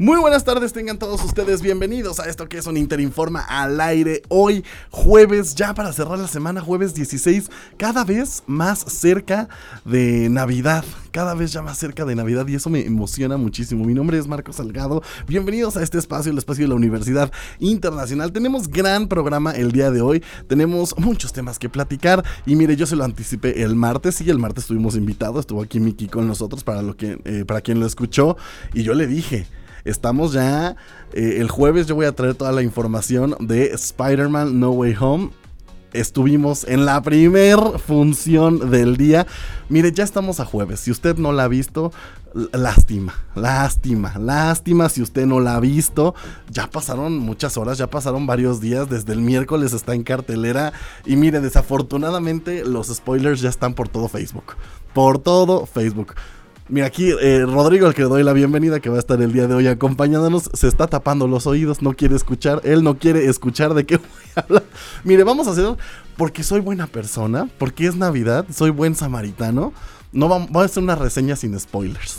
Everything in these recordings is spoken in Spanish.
Muy buenas tardes, tengan todos ustedes bienvenidos a esto que es un Interinforma al aire. Hoy, jueves, ya para cerrar la semana, jueves 16, cada vez más cerca de Navidad. Cada vez ya más cerca de Navidad y eso me emociona muchísimo. Mi nombre es Marco Salgado. Bienvenidos a este espacio, el espacio de la Universidad Internacional. Tenemos gran programa el día de hoy. Tenemos muchos temas que platicar. Y mire, yo se lo anticipé el martes. Sí, el martes estuvimos invitados. Estuvo aquí Miki con nosotros para, lo que, eh, para quien lo escuchó. Y yo le dije Estamos ya. Eh, el jueves yo voy a traer toda la información de Spider-Man No Way Home. Estuvimos en la primer función del día. Mire, ya estamos a jueves. Si usted no la ha visto, lástima, lástima, lástima si usted no la ha visto. Ya pasaron muchas horas, ya pasaron varios días. Desde el miércoles está en cartelera. Y mire, desafortunadamente los spoilers ya están por todo Facebook. Por todo Facebook. Mira, aquí eh, Rodrigo, al que doy la bienvenida, que va a estar el día de hoy acompañándonos, se está tapando los oídos, no quiere escuchar, él no quiere escuchar de qué voy a hablar. Mire, vamos a hacer, porque soy buena persona, porque es Navidad, soy buen samaritano, no vamos, a hacer una reseña sin spoilers.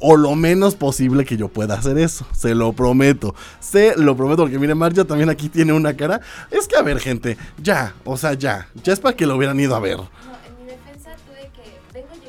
O lo menos posible que yo pueda hacer eso, se lo prometo, se lo prometo, porque mire, Marja también aquí tiene una cara. Es que, a ver, gente, ya, o sea, ya, ya es para que lo hubieran ido a ver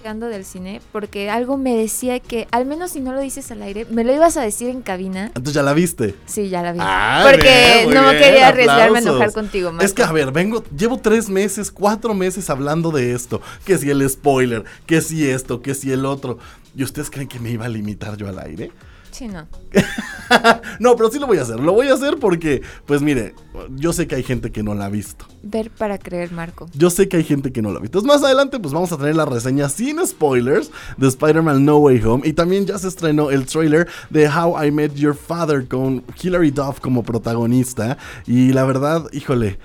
del cine porque algo me decía que, al menos si no lo dices al aire, me lo ibas a decir en cabina. Entonces ya la viste. Sí, ya la vi. Ah, porque no quería arriesgarme a enojar contigo, más. Es que, a ver, vengo, llevo tres meses, cuatro meses hablando de esto. Que si el spoiler, que si esto, que si el otro. ¿Y ustedes creen que me iba a limitar yo al aire? Sí, no. no, pero sí lo voy a hacer. Lo voy a hacer porque, pues mire, yo sé que hay gente que no la ha visto. Ver para creer, Marco. Yo sé que hay gente que no la ha visto. Entonces, más adelante, pues vamos a tener la reseña sin spoilers de Spider-Man No Way Home. Y también ya se estrenó el trailer de How I Met Your Father con Hilary Duff como protagonista. Y la verdad, híjole,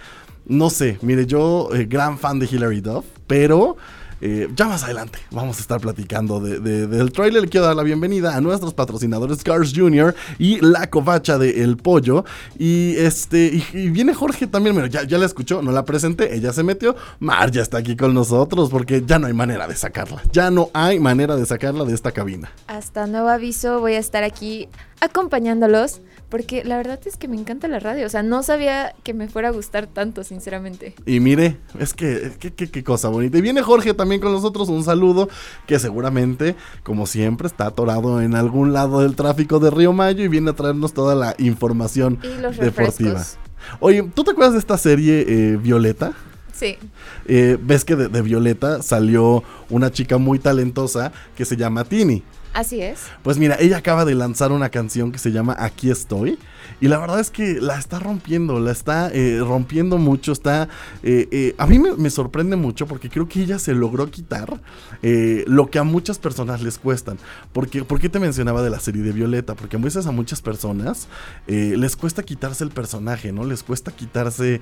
no sé. Mire, yo, eh, gran fan de Hilary Duff, pero eh, ya más adelante vamos a estar platicando del trailer. Le quiero dar la bienvenida a nuestros patrocinadores Cars Jr. y La Covacha de El Pollo. Y este y, viene Jorge también. Mira, ya, ya la escuchó, no la presenté, ella se metió. Mar ya está aquí con nosotros porque ya no hay manera de sacarla. Ya no hay manera de sacarla de esta cabina. Hasta nuevo aviso, voy a estar aquí acompañándolos porque la verdad es que me encanta la radio. O sea, no sabía que me fuera a gustar tanto, sinceramente. Y mire, es que, qué, cosa bonita. Y viene Jorge también con nosotros. Un saludo que seguramente, como siempre, está atorado en algún lado del tráfico de Río Mayo y viene a traernos toda la información deportiva. Oye, ¿tú te acuerdas de esta serie eh, Violeta? Sí. Eh, ves que de, Violeta salió una chica muy talentosa que se llama Tini. Así es. Pues mira, ella acaba de lanzar una canción que se llama Aquí estoy. Y la verdad es que la está rompiendo, la está eh, rompiendo mucho. Está. Eh, eh, a mí me, sorprende mucho porque creo que ella se logró quitar lo que a muchas personas les cuestan. Porque, ¿Por qué te mencionaba de la serie de Violeta? Porque a veces a muchas personas les cuesta quitarse el personaje, ¿no? Les cuesta quitarse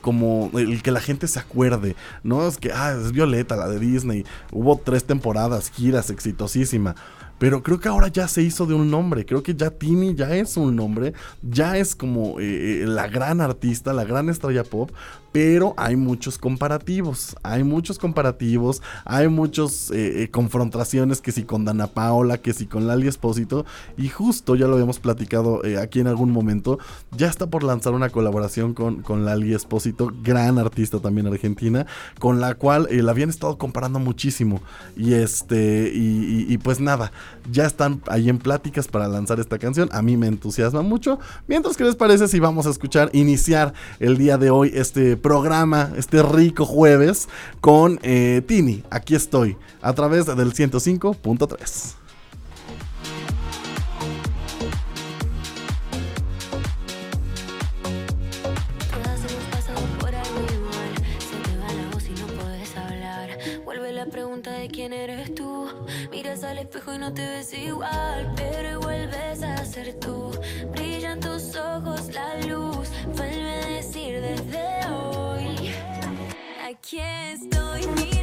como el que la gente se acuerde, ¿no? Es que, ah, es Violeta, la de Disney. Hubo tres temporadas, giras, exitosísima. Pero creo que ahora ya se hizo de un nombre. Creo que ya Tini ya es un nombre. Ya es como eh, eh, la gran artista, la gran estrella pop pero hay muchos comparativos, hay muchos comparativos, hay muchas eh, eh, confrontaciones que si con Dana Paola, que si con Lali Espósito, y justo ya lo habíamos platicado eh, aquí en algún momento, ya está por lanzar una colaboración con, con Lali Espósito, gran artista también argentina, con la cual la habían estado comparando muchísimo, y este, y, pues nada, ya están ahí en pláticas para lanzar esta canción, a mí me entusiasma mucho, mientras que les parece si vamos a escuchar, iniciar el día de hoy este programa, este rico jueves, con eh, Tini. Aquí estoy, a través del 105.3. Al espejo y no te ves igual, pero vuelves a ser tú. Brillan tus ojos, la luz. Vuelve a decir desde hoy. Aquí estoy.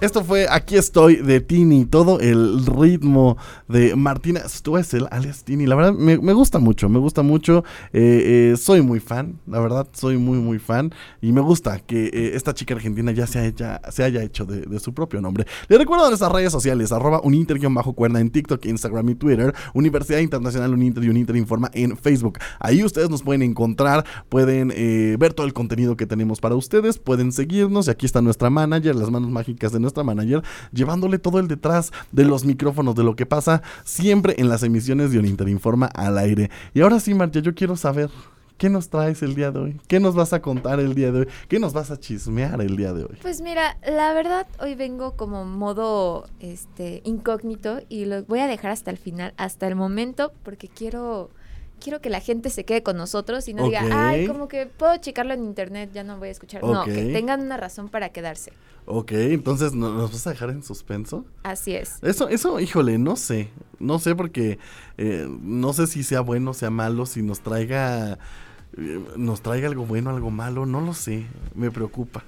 Esto fue Aquí estoy de Tini, todo el ritmo de Martina Stuessel, alias Tini. La verdad, me, gusta mucho, me gusta mucho. Eh, eh, soy muy fan, la verdad, soy muy, muy fan. Y me gusta que eh, esta chica argentina ya se haya, se haya hecho de, su propio nombre. Le recuerdo nuestras redes sociales, arroba uninter-cuerda en TikTok, Instagram y Twitter, Universidad Internacional Uninter y Uninter Informa en Facebook. Ahí ustedes nos pueden encontrar, pueden ver todo el contenido que tenemos para ustedes, pueden seguirnos. Y aquí está nuestra manager, las manos mágicas de nuestra manager, llevándole todo el detrás de los micrófonos, de lo que pasa siempre en las emisiones de Uninter Informa al aire. Y ahora sí, Marcia, yo quiero saber. ¿Qué nos traes el día de hoy? ¿Qué nos vas a contar el día de hoy? ¿Qué nos vas a chismear el día de hoy? Pues mira, la verdad hoy vengo como modo este incógnito y lo voy a dejar hasta el final, hasta el momento porque quiero quiero que la gente se quede con nosotros y no diga, "Ay, como que puedo checarlo en internet, ya no voy a escuchar." No, que tengan una razón para quedarse. Ok, entonces ¿nos vas a dejar en suspenso? Así es. Eso, eso, híjole, no sé. No sé porque eh, no sé si sea bueno, o sea malo, si nos traiga, eh, nos traiga algo bueno, algo malo, no lo sé. Me preocupa.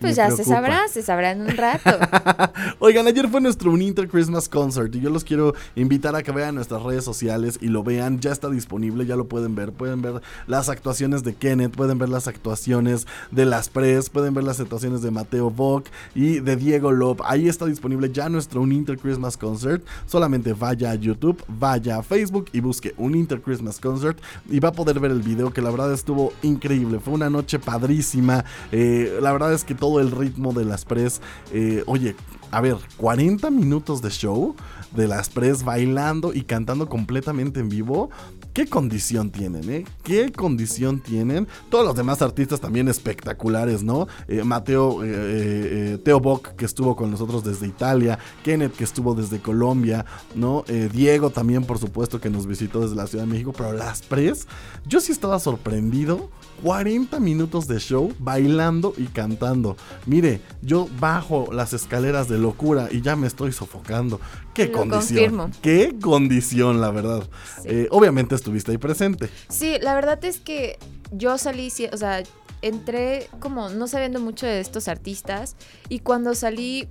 Pues ya se sabrá, se sabrá en un rato. Oigan, ayer fue nuestro Uninter Christmas Concert y yo los quiero invitar a que vean nuestras redes sociales y lo vean. Ya está disponible, ya lo pueden ver. Pueden ver las actuaciones de Kenneth, pueden ver las actuaciones de Las Pres, pueden ver las actuaciones de Mateo Bock y de Diego Lop. Ahí está disponible ya nuestro Uninter Christmas Concert. Solamente vaya a YouTube, vaya a Facebook y busque Uninter Christmas Concert y va a poder ver el video que la verdad estuvo increíble. Fue una noche padrísima. Eh, la verdad es que todo el ritmo de las pres. Eh, oye, a ver, 40 minutos de show de las pres bailando y cantando completamente en vivo. ¿Qué condición tienen, eh? ¿Qué condición tienen? Todos los demás artistas también espectaculares, ¿no? Eh, Mateo, eh, Teo Bock, que estuvo con nosotros desde Italia, Kenneth, que estuvo desde Colombia, ¿no? Diego también, por supuesto, que nos visitó desde la Ciudad de México, pero las pres, yo sí estaba sorprendido 40 minutos de show bailando y cantando. Mire, yo bajo las escaleras de locura y ya me estoy sofocando. Qué condición. Qué condición, la verdad. Eh, obviamente estuviste ahí presente. Sí, la verdad es que yo salí, o sea, entré como no sabiendo mucho de estos artistas y cuando salí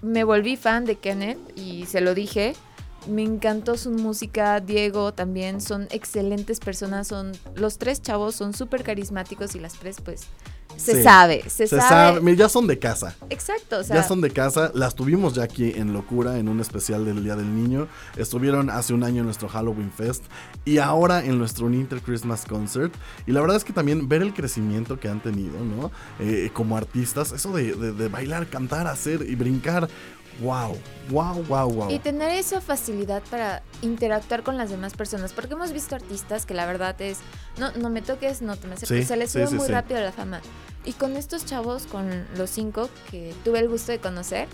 me volví fan de Kenneth y se lo dije me encantó su música, Diego también, son excelentes personas, son los tres chavos son súper carismáticos y las tres pues se sabe, se, sabe. ya son de casa. Exacto, o sea, ya son de casa, las tuvimos ya aquí en Locura en un especial del Día del Niño, estuvieron hace un año en nuestro Halloween Fest y ahora en nuestro Inter Christmas Concert y la verdad es que también ver el crecimiento que han tenido, ¿no? Eh, como artistas, eso de, de bailar, cantar, hacer y brincar, wow, wow, wow, wow. Y tener esa facilidad para interactuar con las demás personas, porque hemos visto artistas que la verdad es, no, no me toques, no te me acerques, se les sube muy rápido la fama. Y con estos chavos, con los cinco que tuve el gusto de conocer,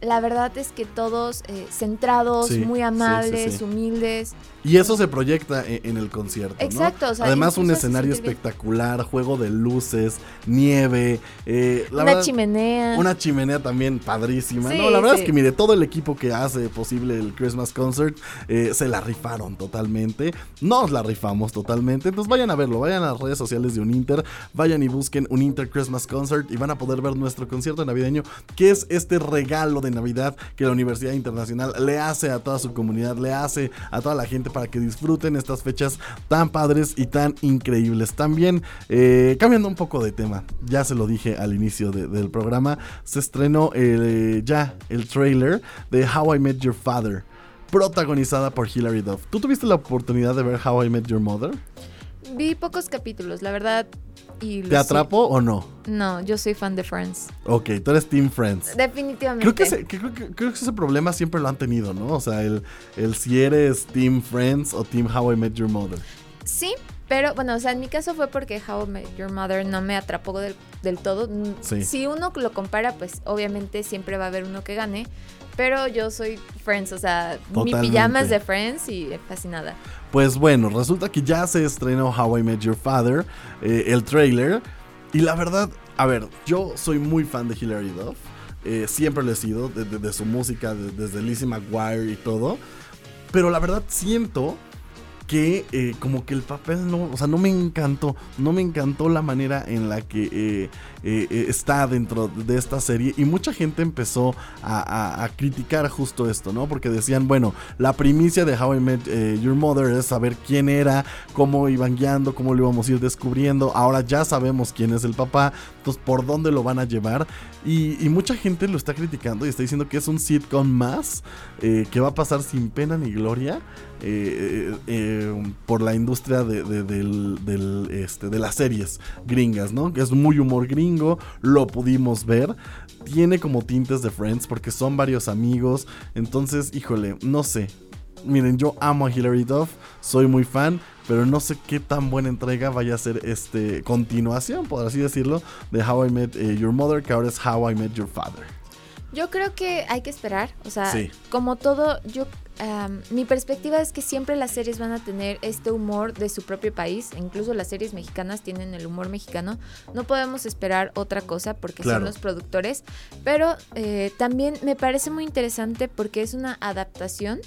la verdad es que todos eh, centrados, muy amables, humildes. Y eso se proyecta e-, en, el concierto. Exacto. Además, un escenario espectacular, juego de luces, nieve. Eh, una chimenea. Una chimenea también padrísima. no, la verdad es que, mire, todo el equipo que hace posible el Christmas Concert eh, se la rifaron totalmente. Nos la rifamos totalmente. Entonces, vayan a verlo. Vayan a las redes sociales de Uninter. Vayan y busquen Uninter Christmas Concert y van a poder ver nuestro concierto navideño, que es este regalo de Navidad que la Universidad Internacional le hace a toda su comunidad, le hace a toda la gente para que disfruten estas fechas tan padres y tan increíbles. También, eh, cambiando un poco de tema, ya se lo dije al inicio del programa, se estrenó eh, ya el trailer de How I Met Your Father, protagonizada por Hilary Duff. ¿Tú tuviste la oportunidad de ver How I Met Your Mother? Vi pocos capítulos, la verdad. ¿Te atrapo o no? No, yo soy fan de Friends. Ok, tú eres Team Friends. Definitivamente. Creo que, ese, creo, que ese problema siempre lo han tenido, ¿no? O sea, el, el si eres Team Friends o Team How I Met Your Mother. Sí, pero bueno, o sea, en mi caso fue porque How I Met Your Mother no me atrapó del, del todo. Sí. Si uno lo compara, pues obviamente siempre va a haber uno que gane. Pero yo soy Friends, o sea, mi pijama es de Friends y fascinada. Pues bueno, resulta que ya se estrenó How I Met Your Father, eh, el trailer. Y la verdad, a ver, yo soy muy fan de Hilary Duff. Eh, siempre lo he sido, de, su música, desde Lizzie McGuire y todo. Pero la verdad siento que eh, como que el papel no, o sea, no me encantó, no me encantó la manera en la que eh, eh, está dentro de esta serie y mucha gente empezó a, criticar justo esto, ¿no? Porque decían, bueno, la primicia de How I Met Your Mother es saber quién era, cómo iban guiando, cómo lo íbamos a ir descubriendo, ahora ya sabemos quién es el papá, entonces por dónde lo van a llevar y, mucha gente lo está criticando y está diciendo que es un sitcom más que va a pasar sin pena ni gloria. Eh, eh, por la industria de, este, de las series gringas, ¿no? Que es muy humor gringo, lo pudimos ver. Tiene como tintes de Friends porque son varios amigos. Entonces, híjole, no sé. Miren, yo amo a Hilary Duff, soy muy fan, pero no sé qué tan buena entrega vaya a ser este continuación, por así decirlo, de How I Met eh, Your Mother, que ahora es How I Met Your Father. Yo creo que hay que esperar, o sea, como todo, yo mi perspectiva es que siempre las series van a tener este humor de su propio país, incluso las series mexicanas tienen el humor mexicano. No podemos esperar otra cosa porque son los productores, pero eh, también me parece muy interesante porque es una adaptación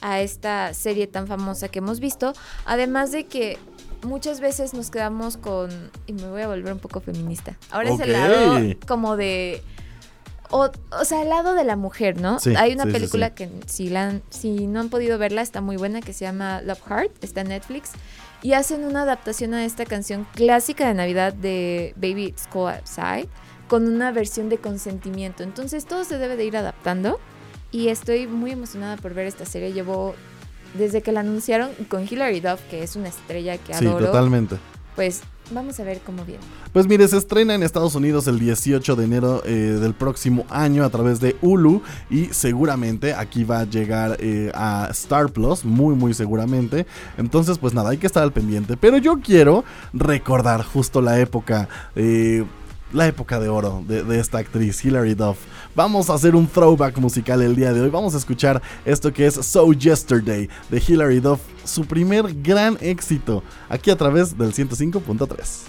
a esta serie tan famosa que hemos visto, además de que muchas veces nos quedamos con, y me voy a volver un poco feminista, ahora es el lado como de o, o, sea, al lado de la mujer, ¿no? Hay una película que si, la si no han podido verla, está muy buena, que se llama Love Heart, está en Netflix. Y hacen una adaptación a esta canción clásica de Navidad de Baby It's Cold Outside con una versión de consentimiento. Entonces todo se debe de ir adaptando y estoy muy emocionada por ver esta serie. Llevo desde que la anunciaron con Hilary Duff, que es una estrella que adoro. Sí, totalmente. Pues Vamos a ver cómo viene. Pues mire, se estrena en Estados Unidos el 18 de enero eh, del próximo año a través de Hulu y seguramente aquí va a llegar eh, a Star Plus, muy muy seguramente. Entonces pues nada, hay que estar al pendiente. Pero yo quiero recordar justo la época... Eh, la época de oro de, esta actriz, Hilary Duff. Vamos a hacer un throwback musical el día de hoy. Vamos a escuchar esto que es So Yesterday de Hilary Duff, su primer gran éxito, aquí a través del 105.3.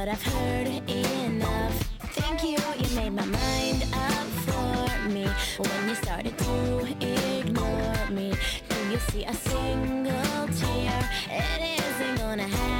but I've heard enough. Thank you, you made my mind up for me when you started to ignore me. Do you see a single tear? It isn't gonna happen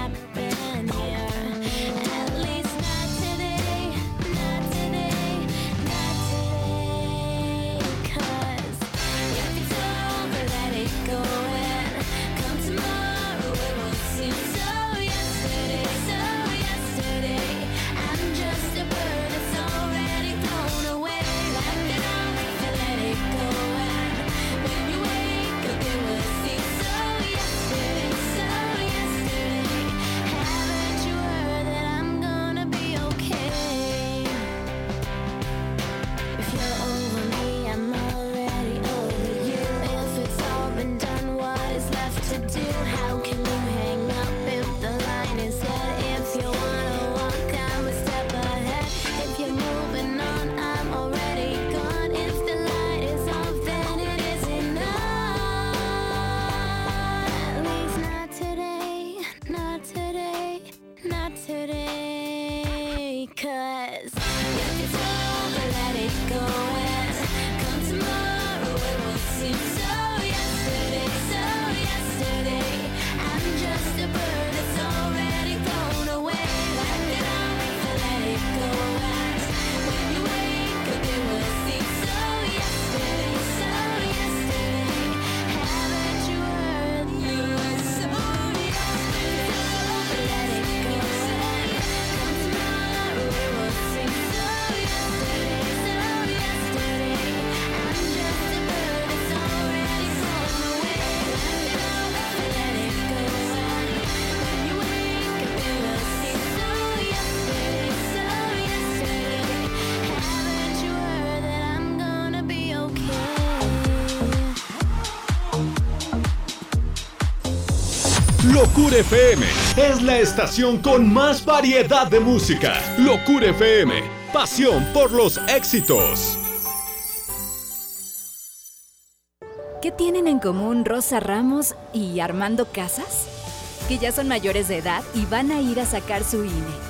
Locura FM es la estación con más variedad de música. Locura FM, pasión por los éxitos. ¿Qué tienen en común Rosa Ramos y Armando Casas? Que ya son mayores de edad y van a ir a sacar su INE.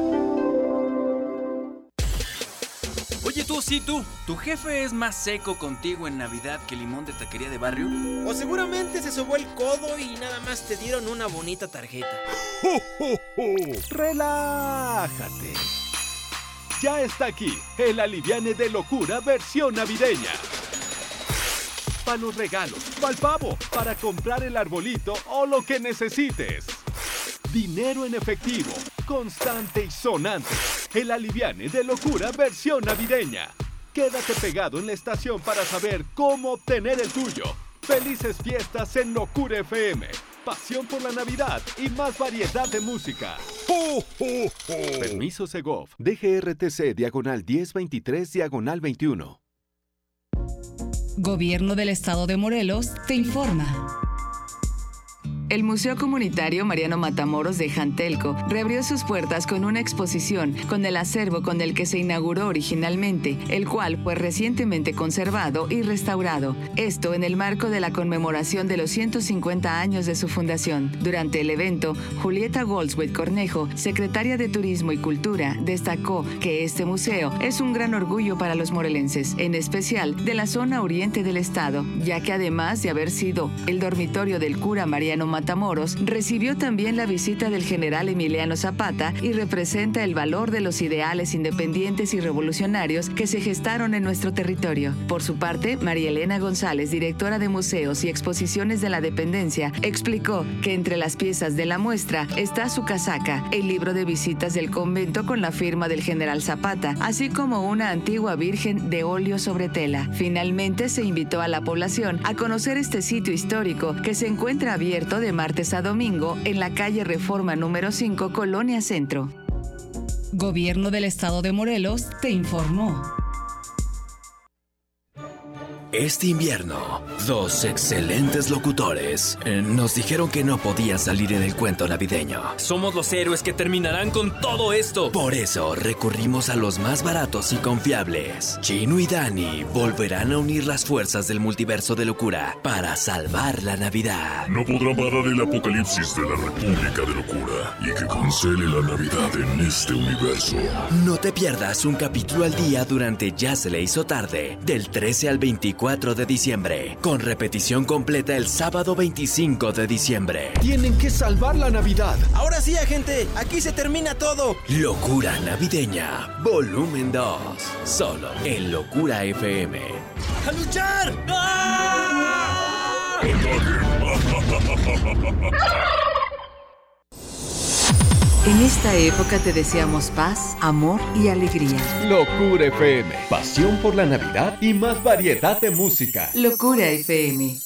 Oye tú, sí tú, ¿tu jefe es más seco contigo en Navidad que limón de taquería de barrio? O seguramente se sobó el codo y nada más te dieron una bonita tarjeta. Relájate. Ya está aquí el aliviane de locura versión navideña. Para los regalos, para el pavo, para comprar el arbolito o lo que necesites. Dinero en efectivo, constante y sonante. El aliviane de locura versión navideña. Quédate pegado en la estación para saber cómo obtener el tuyo. Felices fiestas en Locura FM. Pasión por la Navidad y más variedad de música. Permiso Segov. DGRTC diagonal 1023 diagonal 21. Gobierno del Estado de Morelos te informa. El Museo Comunitario Mariano Matamoros de Jantelco reabrió sus puertas con una exposición con el acervo con el que se inauguró originalmente, el cual fue recientemente conservado y restaurado. Esto en el marco de la conmemoración de los 150 años de su fundación. Durante el evento, Julieta Goldsworth Cornejo, secretaria de Turismo y Cultura, destacó que este museo es un gran orgullo para los morelenses, en especial de la zona oriente del estado, ya que además de haber sido el dormitorio del cura Mariano Matamoros, Matamoros, recibió también la visita del general Emiliano Zapata y representa el valor de los ideales independientes y revolucionarios que se gestaron en nuestro territorio. Por su parte, María Elena González, directora de Museos y Exposiciones de la Dependencia, explicó que entre las piezas de la muestra está su casaca, el libro de visitas del convento con la firma del general Zapata, así como una antigua virgen de óleo sobre tela. Finalmente se invitó a la población a conocer este sitio histórico que se encuentra abierto de martes a domingo en la calle Reforma número 5, Colonia Centro. Gobierno del Estado de Morelos te informó. Este invierno, dos excelentes locutores eh, nos dijeron que no podían salir en el cuento navideño. Somos los héroes que terminarán con todo esto. Por eso recurrimos a los más baratos y confiables. Chino y Dani volverán a unir las fuerzas del multiverso de locura para salvar la Navidad. No podrán parar el apocalipsis de la República de Locura y que cancele la Navidad en este universo. No te pierdas un capítulo al día durante Ya se le hizo tarde, del 13 al 24 de diciembre, con repetición completa el sábado 25 de diciembre. Tienen que salvar la Navidad. Ahora sí, agente, aquí se termina todo. Locura Navideña, volumen 2, solo en Locura FM. ¡A luchar! En esta época te deseamos paz, amor y alegría. Locura FM, pasión por la Navidad y más variedad de música. Locura FM.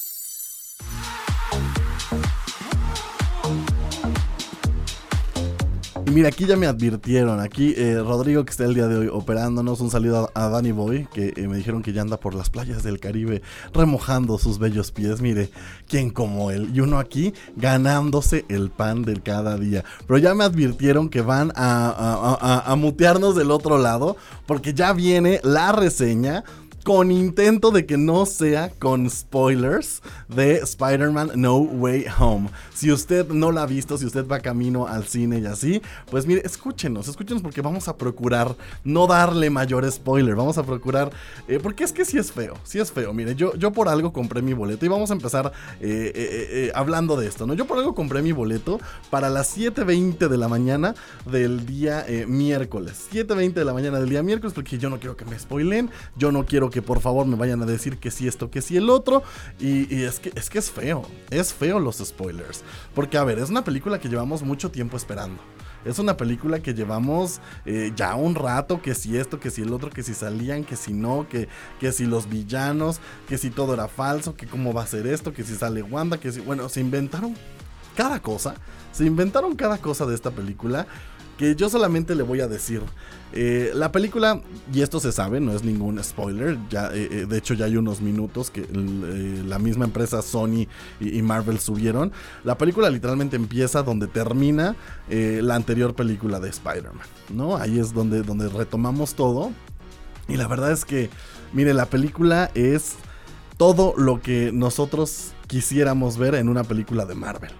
Y mira, aquí ya me advirtieron. Aquí eh, Rodrigo, que está el día de hoy operándonos, un saludo a, a Danny Boy, que eh, me dijeron que ya anda por las playas del Caribe remojando sus bellos pies. Mire, ¿quién como él? Y uno aquí ganándose el pan del cada día. Pero ya me advirtieron que van a- a mutearnos del otro lado, porque ya viene la reseña con intento de que no sea con spoilers de Spider-Man No Way Home. Si usted no la ha visto, si usted va camino al cine y así, pues mire, escúchenos, escúchenos porque vamos a procurar no darle mayor spoiler, vamos a procurar, eh, porque es que sí es feo, sí es feo, mire, yo, yo por algo compré mi boleto y vamos a empezar eh, eh, hablando de esto, ¿no? Yo por algo compré mi boleto para las 7.20 de la mañana del día miércoles, 7.20 de la mañana del día miércoles, porque yo no quiero que me spoilen, yo no quiero que por favor me vayan a decir que sí esto, que sí el otro. Y, y es, que, es que es feo, es feo los spoilers. Porque a ver, es una película que llevamos mucho tiempo esperando. Es una película que llevamos eh, ya un rato, que si esto, que si el otro, que si salían, que si no, que, que si los villanos, que si todo era falso, que cómo va a ser esto, que si sale Wanda, que si... Bueno, se inventaron cada cosa. Se inventaron cada cosa de esta película que yo solamente le voy a decir. Eh, la película, y esto se sabe, no es ningún spoiler, ya, eh, eh, de hecho ya hay unos minutos que la misma empresa Sony y, Marvel subieron. La película literalmente empieza donde termina la anterior película de Spider-Man, ¿no? Ahí es donde, donde retomamos todo. Y la verdad es que, mire, la película es todo lo que nosotros quisiéramos ver en una película de Marvel.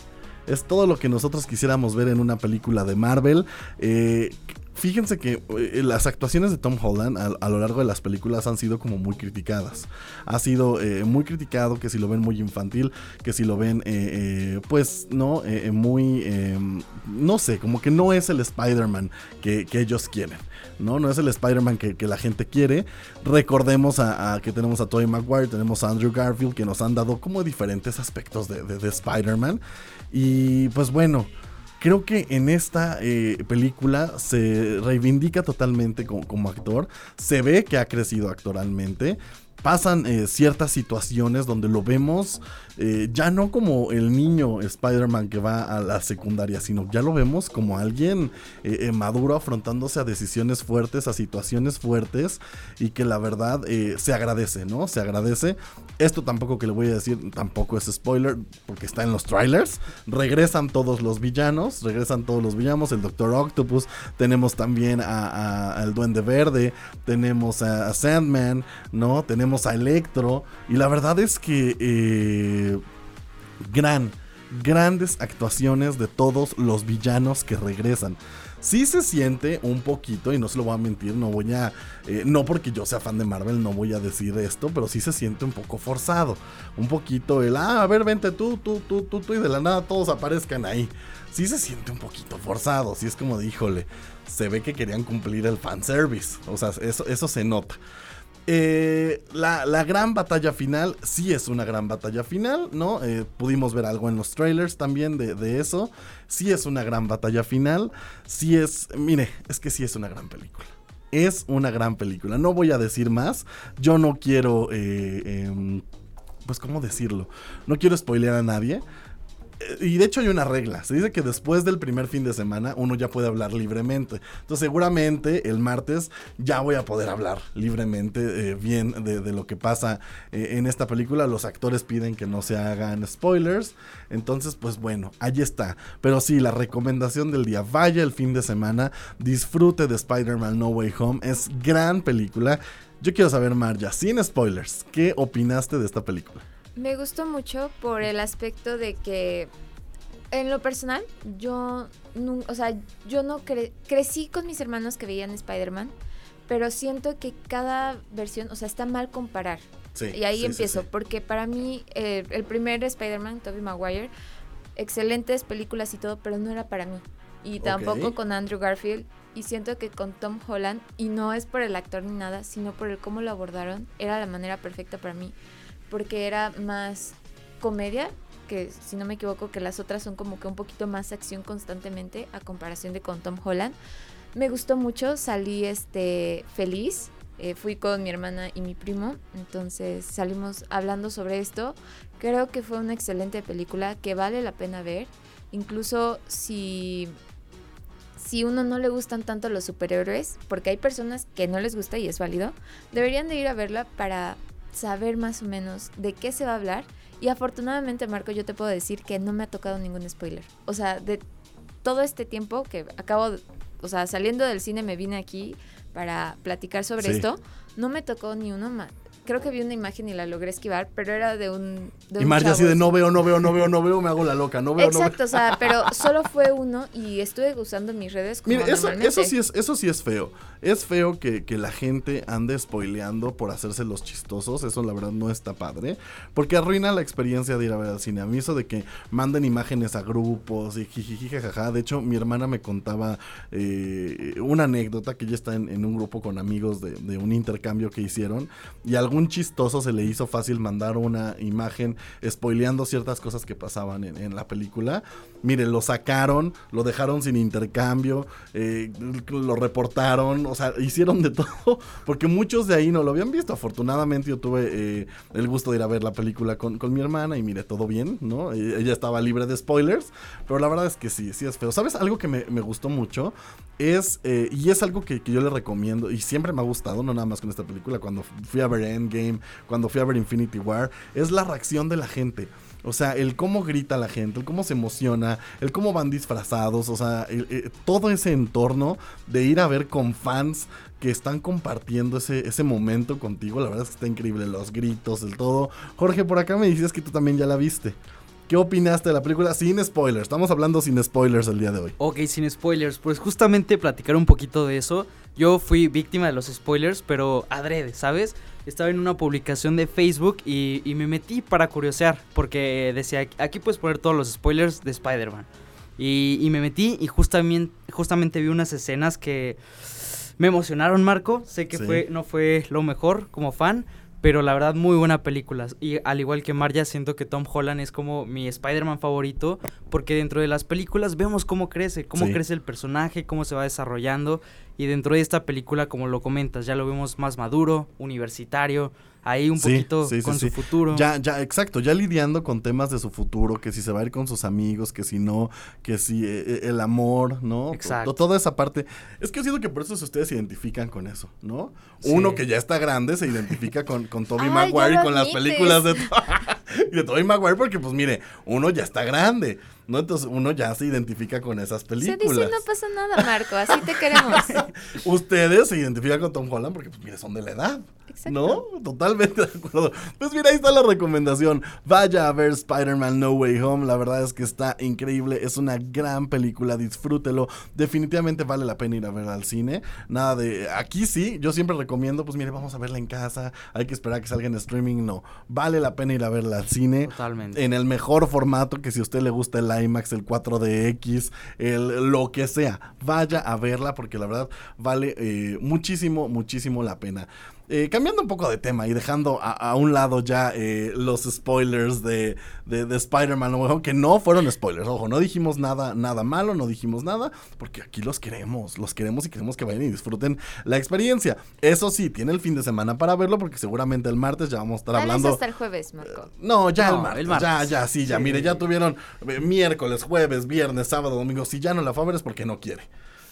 Es todo lo que nosotros quisiéramos ver en una película de Marvel. Eh, fíjense que eh, las actuaciones de Tom Holland a, lo largo de las películas han sido como muy criticadas. Ha sido eh, muy criticado que si lo ven muy infantil, que si lo ven, eh, eh, pues, no, muy, eh, no sé, como que no es el Spider-Man que, ellos quieren. ¿no? No es el Spider-Man que, la gente quiere. Recordemos a, a que tenemos a Tobey Maguire, tenemos a Andrew Garfield, que nos han dado como diferentes aspectos de, de- de Spider-Man. Y pues bueno, creo que en esta eh, película se reivindica totalmente como, actor. Se ve que ha crecido actoralmente. Pasan eh, ciertas situaciones donde lo vemos eh, ya no como el niño Spider-Man que va a la secundaria, sino ya lo vemos como alguien eh, eh, maduro afrontándose a decisiones fuertes, a situaciones fuertes y que la verdad se agradece, ¿no? Se agradece. Esto tampoco que le voy a decir, tampoco es spoiler, porque está en los trailers. Regresan todos los villanos, regresan todos los villanos, el Doctor Octopus, tenemos también a- a- al Duende Verde, tenemos a, Sandman, ¿no? Tenemos a Electro, y la verdad es que... gran, grandes actuaciones de todos los villanos que regresan. Sí se siente un poquito, y no se lo voy a mentir, no voy a... eh, no porque yo sea fan de Marvel, no voy a decir esto, pero sí se siente un poco forzado. Un poquito el, ah, a ver, vente tú, tú, tú, tú, tú, y de la nada todos aparezcan ahí. Sí se siente un poquito forzado, sí es como de, híjole, se ve que querían cumplir el fanservice. O sea, eso se nota. Eh, la, la gran batalla final, sí es una gran batalla final, ¿no? Eh, pudimos ver algo en los trailers también de, de eso. Sí es una gran batalla final. Sí es, mire, es que sí es una gran película. Es una gran película. No voy a decir más. Yo no quiero, eh, em, pues, ¿cómo decirlo? No quiero spoilear a nadie. Y de hecho hay una regla. Se dice que después del primer fin de semana uno ya puede hablar libremente. Entonces seguramente el martes ya voy a poder hablar libremente eh, bien de, de lo que pasa eh, en esta película. Los actores piden que no se hagan spoilers. Entonces pues bueno, ahí está. Pero sí, la recomendación del día. Vaya el fin de semana. Disfrute de Spider-Man No Way Home. Es gran película. Yo quiero saber, Marja, sin spoilers, ¿qué opinaste de esta película? Me gustó mucho por el aspecto de que, en lo personal, yo, nu- o sea, yo no cre- crecí con mis hermanos que veían Spider-Man, pero siento que cada versión, o sea, está mal comparar. Sí, y ahí sí, empiezo, sí. porque para mí eh, el primer Spider-Man, Tobey Maguire, excelentes películas y todo, pero no era para mí. Y tampoco con Andrew Garfield. Y siento que con Tom Holland, y no es por el actor ni nada, sino por el cómo lo abordaron, era la manera perfecta para mí. Porque era más comedia, que si no me equivoco, que las otras son como que un poquito más acción constantemente a comparación de con Tom Holland. Me gustó mucho, salí este feliz. eh, fui con mi hermana y mi primo, entonces salimos hablando sobre esto. Creo que fue una excelente película que vale la pena ver. Incluso si si uno no le gustan tanto los superhéroes, porque hay personas que no les gusta y es válido, deberían de ir a verla para saber más o menos de qué se va a hablar. Y afortunadamente, Marco, yo te puedo decir que no me ha tocado ningún spoiler. O sea, de todo este tiempo que acabo, o sea, saliendo del cine me vine aquí para platicar sobre Sí. esto, no me tocó ni uno más. Creo que vi una imagen y la logré esquivar, pero era de un... De Y un Marja así de no veo, no veo, no veo, no veo, me hago la loca, no veo, no veo. Exacto, o sea, pero solo fue uno y estuve usando mis redes como Mire, eso, eso, sí es, eso sí es feo. Es feo que, que la gente ande spoileando por hacerse los chistosos. Eso la verdad no está padre. Porque arruina la experiencia de ir a ver al cine. A mí eso de que manden imágenes a grupos y jijiji, jajaja. De hecho, mi hermana me contaba eh, una anécdota que ella está en, en un grupo con amigos de, de un intercambio que hicieron. Y algunos algún chistoso se le hizo fácil mandar una imagen spoileando ciertas cosas que pasaban en, en la película. Mire, lo sacaron, lo dejaron sin intercambio, eh, lo reportaron, o sea, hicieron de todo, porque muchos de ahí no lo habían visto. Afortunadamente yo tuve eh, el gusto de ir a ver la película con, con mi hermana y mire, todo bien, ¿no? Eh, Ella estaba libre de spoilers, pero la verdad es que sí, sí es feo. ¿Sabes? Algo que me, me gustó mucho es, y es algo que, que yo le recomiendo, y siempre me ha gustado, no nada más con esta película, cuando fui a ver Endgame, cuando fui a ver Infinity War, es la reacción de la gente. O sea, el cómo grita la gente, el cómo se emociona, el cómo van disfrazados, o sea, el- todo ese entorno de ir a ver con fans que están compartiendo ese, ese momento contigo, la verdad es que está increíble, los gritos, el todo. Jorge, por acá me dices que tú también ya la viste. ¿Qué opinaste de la película? Sin spoilers, estamos hablando sin spoilers el día de hoy. Ok, sin spoilers, pues justamente platicar un poquito de eso. Yo fui víctima de los spoilers, pero adrede, ¿sabes? Estaba en una publicación de Facebook y, y me metí para curiosear, porque decía, aquí puedes poner todos los spoilers de Spider-Man. Y, y me metí y justamente, justamente vi unas escenas que me emocionaron, Marco. Sé que Sí. fue, no fue lo mejor como fan, pero la verdad muy buena película. Y al igual que Marja, siento que Tom Holland es como mi Spider-Man favorito, porque dentro de las películas vemos cómo crece, cómo Sí. crece el personaje, cómo se va desarrollando. Y dentro de esta película, como lo comentas, ya lo vemos más maduro, universitario, ahí un Sí, poquito sí, con sí. su futuro. Ya, ya, exacto, ya lidiando con temas de su futuro, que si se va a ir con sus amigos, que si no, que si eh, eh, el amor, ¿no? To- Exacto. toda esa parte. Es que yo siento que por eso ustedes se identifican con eso, ¿no? Sí. Uno que ya está grande se identifica con, con ya Maguire y con las películas de, y de Tobey Maguire, porque pues mire, uno ya está grande, ¿no? Entonces uno ya se identifica con esas Se películas. dice no pasa nada, Marco, así te queremos. Ustedes se identifican con Tom Holland porque, pues, mire, son de la edad. Exacto. ¿No? Totalmente de acuerdo. Pues mira, ahí está la recomendación. Vaya a ver Spider-Man No Way Home. La verdad es que está increíble. Es una gran película. Disfrútelo. Definitivamente vale la pena ir a verla al cine. Nada de. Aquí sí, yo siempre recomiendo, pues mire, vamos a verla en casa. Hay que esperar a que salga en streaming. No. Vale la pena ir a verla al cine. Totalmente. En el mejor formato que si a usted le gusta el IMAX, el 4DX, el lo que sea, vaya a verla porque la verdad vale eh, muchísimo, muchísimo la pena. Eh, cambiando un poco de tema y dejando a, a un lado ya eh, los spoilers de, de, de Spider-Man, que no fueron spoilers, ojo, no dijimos nada, nada malo, no dijimos nada, porque aquí los queremos, los queremos y queremos que vayan y disfruten la experiencia. Eso sí, tiene el fin de semana para verlo, porque seguramente el martes ya vamos a estar Tal vez hablando. hasta el jueves, Marco. No, ya No, el, martes, el martes. Ya, ya, sí, ya. Sí. Mire, ya tuvieron eh, miércoles, jueves, viernes, sábado, domingo. Si ya no la fue a ver es porque no quiere.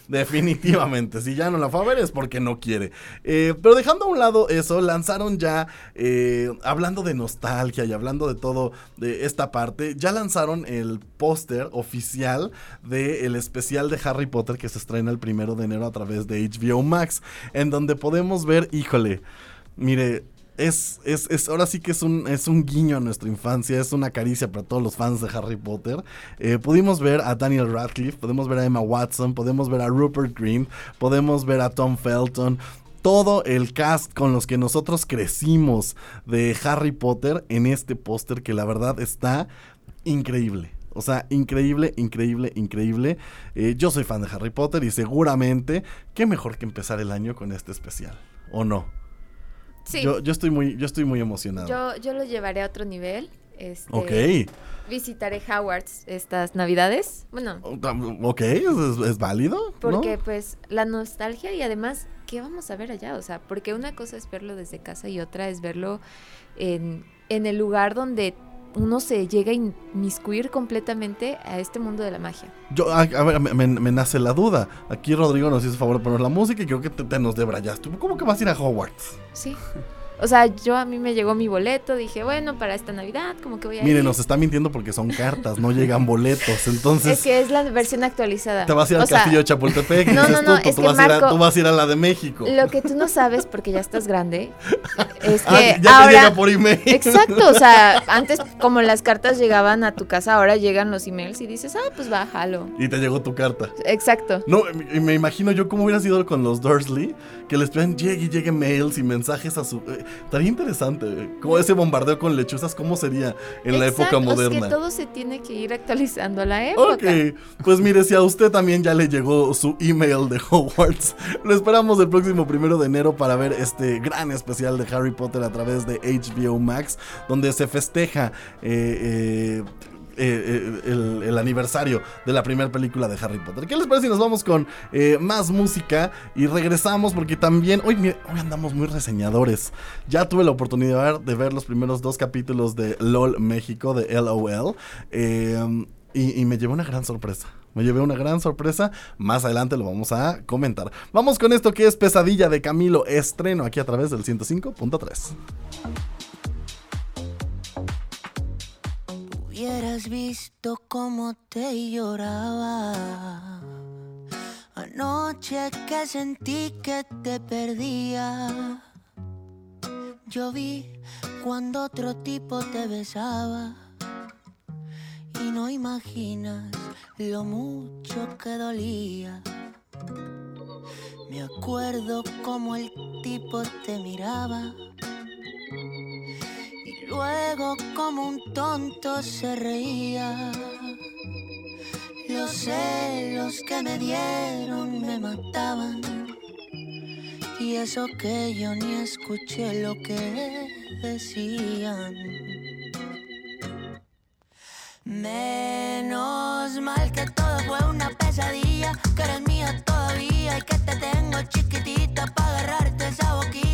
Definitivamente, si ya no la fue a ver es porque no quiere. Eh, pero dejando a un lado eso, lanzaron ya, eh, hablando de nostalgia y hablando de todo de esta parte, ya lanzaron el póster oficial del especial de Harry Potter que se estrena el primero de enero a través de HBO Max, en donde podemos ver, híjole, mire, es, es, es, ahora sí que es un, es un guiño a nuestra infancia, es una caricia para todos los fans de Harry Potter. Eh, pudimos ver a Daniel Radcliffe, podemos ver a Emma Watson, podemos ver a Rupert Green, podemos ver a Tom Felton. Todo el cast con los que nosotros crecimos de Harry Potter en este póster que la verdad está increíble. O sea, increíble, increíble, increíble. Eh, yo soy fan de Harry Potter y seguramente, qué mejor que empezar el año con este especial, ¿o no? Sí, Yo, yo, yo estoy muy, yo estoy muy emocionado. yo, lo llevaré a otro nivel. Este, ok. Visitaré Howard's estas navidades. Bueno, Ok, es, válido. ¿no? porque pues la nostalgia y además, ¿qué vamos a ver allá? O sea, porque una cosa es verlo desde casa y otra es verlo en, en el lugar donde uno se llega a inmiscuir completamente a este mundo de la magia. Yo, a, a ver, me, me- me nace la duda. Aquí Rodrigo nos hizo favor de poner la música y creo que te, te nos debrayaste. ¿Cómo que vas a ir a Hogwarts? Sí. O sea, yo a mí me llegó mi boleto, dije, bueno, para esta Navidad, como que voy a Mire, ir. nos está mintiendo porque son cartas, no llegan boletos. Entonces, Es que es la versión actualizada. te vas a ir O al sea, castillo de Chapultepec. no, no, no, tú, es tú que vas a ir a, Marco- tú vas a ir a la de México. Lo que tú no sabes, porque ya estás grande, es que Ah, ya te ahora... llega por email. Exacto, o sea, antes como las cartas llegaban a tu casa, ahora llegan los emails y dices, ah, pues bájalo. Y te llegó tu carta. Exacto. No, y me imagino yo cómo hubiera sido con los Dursley, que les pedían llegue y llegue mails y mensajes a su... eh, estaría interesante. Como ese bombardeo con lechuzas, ¿cómo sería en la época moderna? Es que todo se tiene que ir actualizando a la época. Ok, pues mire, si a usted también ya le llegó su email de Hogwarts, lo esperamos el próximo primero de enero para ver este gran especial de Harry Potter a través de HBO Max, donde se festeja eh, eh, eh, eh, el, aniversario de la primera película de Harry Potter. ¿Qué les parece si nos vamos con eh, más música y regresamos? Porque también, hoy, hoy andamos muy reseñadores. Ya tuve la oportunidad de ver los primeros dos capítulos de LOL México, de LOL, eh, y, y me llevé una gran sorpresa. Me llevé una gran sorpresa. Más adelante lo vamos a comentar. Vamos con esto que es Pesadilla de Camilo. Estreno aquí a través del 105.3. Hubieras visto cómo te lloraba. Anoche que sentí que te perdía. Yo vi cuando otro tipo te besaba. Y no imaginas lo mucho que dolía. Me acuerdo como el tipo te miraba. Como un tonto se reía. Los celos que me dieron me mataban. Y eso que yo ni escuché lo que decían. Menos mal que todo fue una pesadilla, que eres mía todavía y que te tengo chiquitita para agarrarte esa boquita